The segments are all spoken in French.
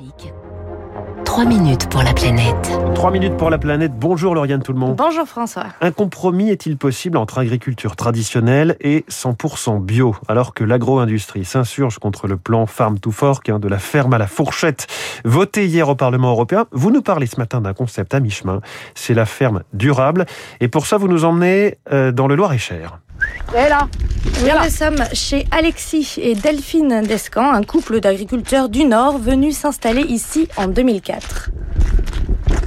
Classique. 3 minutes pour la planète. 3 minutes pour la planète. Bonjour Lauriane tout le monde. Bonjour François. Un compromis est-il possible entre agriculture traditionnelle et 100% bio alors que l'agro-industrie s'insurge contre le plan Farm to Fork hein, de la ferme à la fourchette? Voté hier au Parlement européen Vous nous parlez ce matin d'un concept à mi-chemin, c'est la ferme durable et pour ça vous nous emmenez euh, dans le Loir-et-Cher. Et là Nous sommes chez Alexis et Delphine Descamps, un couple d'agriculteurs du Nord venus s'installer ici en 2004.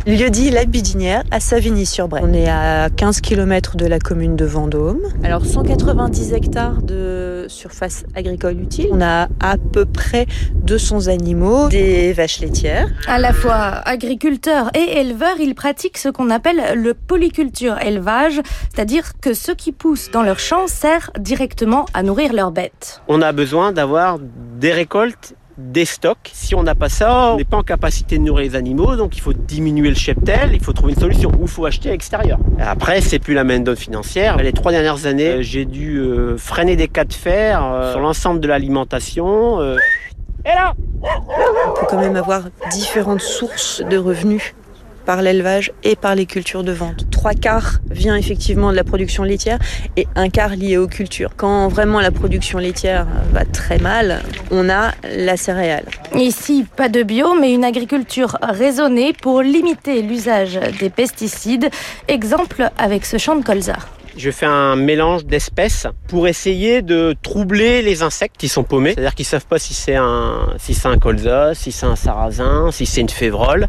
Lieu dit La Bidinière à Savigny-sur-Bray. On est à 15 km de la commune de Vendôme. Alors 190 hectares de surface agricole utile. On a à peu près 200 animaux, des vaches laitières. À la fois agriculteurs et éleveurs, ils pratiquent ce qu'on appelle le polyculture élevage, c'est-à-dire que ce qui pousse dans leur champ sert directement à nourrir leurs bêtes. On a besoin d'avoir des récoltes des stocks. Si on n'a pas ça, on n'est pas en capacité de nourrir les animaux, donc il faut diminuer le cheptel, il faut trouver une solution, ou il faut acheter à l'extérieur. Après, c'est plus la main d'œuvre financière. Les trois dernières années, euh, j'ai dû euh, freiner des cas de fer euh, sur l'ensemble de l'alimentation. Et là On peut quand même avoir différentes sources de revenus par l'élevage et par les cultures de vente. Trois quarts vient effectivement de la production laitière et un quart lié aux cultures. Quand vraiment la production laitière va très mal, on a la céréale. Ici, pas de bio, mais une agriculture raisonnée pour limiter l'usage des pesticides. Exemple avec ce champ de colza. Je fais un mélange d'espèces pour essayer de troubler les insectes qui sont paumés. C'est-à-dire qu'ils savent pas si c'est un, si c'est un colza, si c'est un sarrasin, si c'est une févrole.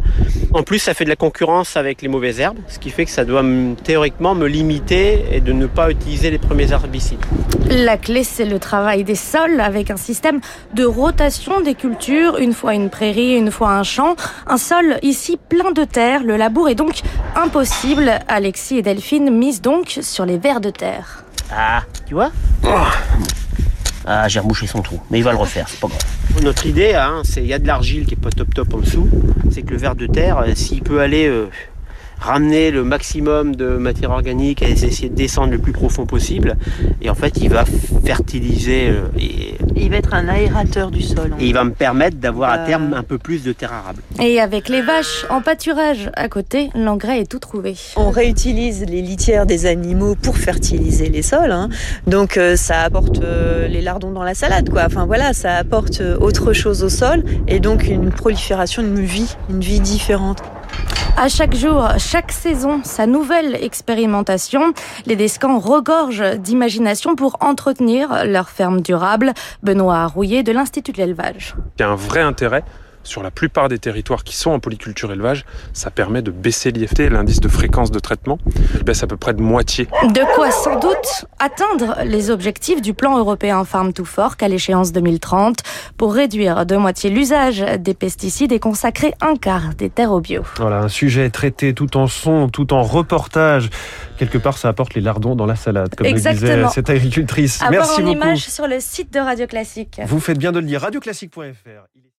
En plus, ça fait de la concurrence avec les mauvaises herbes, ce qui fait que ça doit théoriquement me limiter et de ne pas utiliser les premiers herbicides. La clé, c'est le travail des sols avec un système de rotation des cultures, une fois une prairie, une fois un champ. Un sol ici plein de terre. Le labour est donc impossible. Alexis et Delphine misent donc sur les vers de terre. Ah, tu vois Ah, j'ai rebouché son trou, mais il va le refaire, c'est pas grave. Notre idée, hein, c'est il y a de l'argile qui est pas top top en dessous. C'est que le ver de terre, euh, s'il peut aller euh, ramener le maximum de matière organique et essayer de descendre le plus profond possible. Et en fait, il va fertiliser. euh, et, Il va être un aérateur du sol. et il va me permettre d'avoir à Euh. terme un peu plus de terre arable. Et avec les vaches en pâturage à côté, l'engrais est tout trouvé. On réutilise les litières des animaux pour fertiliser les sols, hein. donc euh, ça apporte euh, les lardons dans la salade, quoi. Enfin voilà, ça apporte autre chose au sol et donc une prolifération, une vie, une vie différente. À chaque jour, chaque saison, sa nouvelle expérimentation. Les Descans regorgent d'imagination pour entretenir leur ferme durable. Benoît Rouillet de l'Institut de l'élevage. Il y a un vrai intérêt sur la plupart des territoires qui sont en polyculture élevage, ça permet de baisser l'IFT, l'indice de fréquence de traitement. Il baisse à peu près de moitié. De quoi sans doute atteindre les objectifs du plan européen Farm to Fork à l'échéance 2030 pour réduire de moitié l'usage des pesticides et consacrer un quart des terres au bio. Voilà, un sujet traité tout en son, tout en reportage. Quelque part, ça apporte les lardons dans la salade, comme le disait Exactement. cette agricultrice. À voir Merci en beaucoup. image sur le site de Radio Classique. Vous faites bien de le dire. Radioclassique.fr.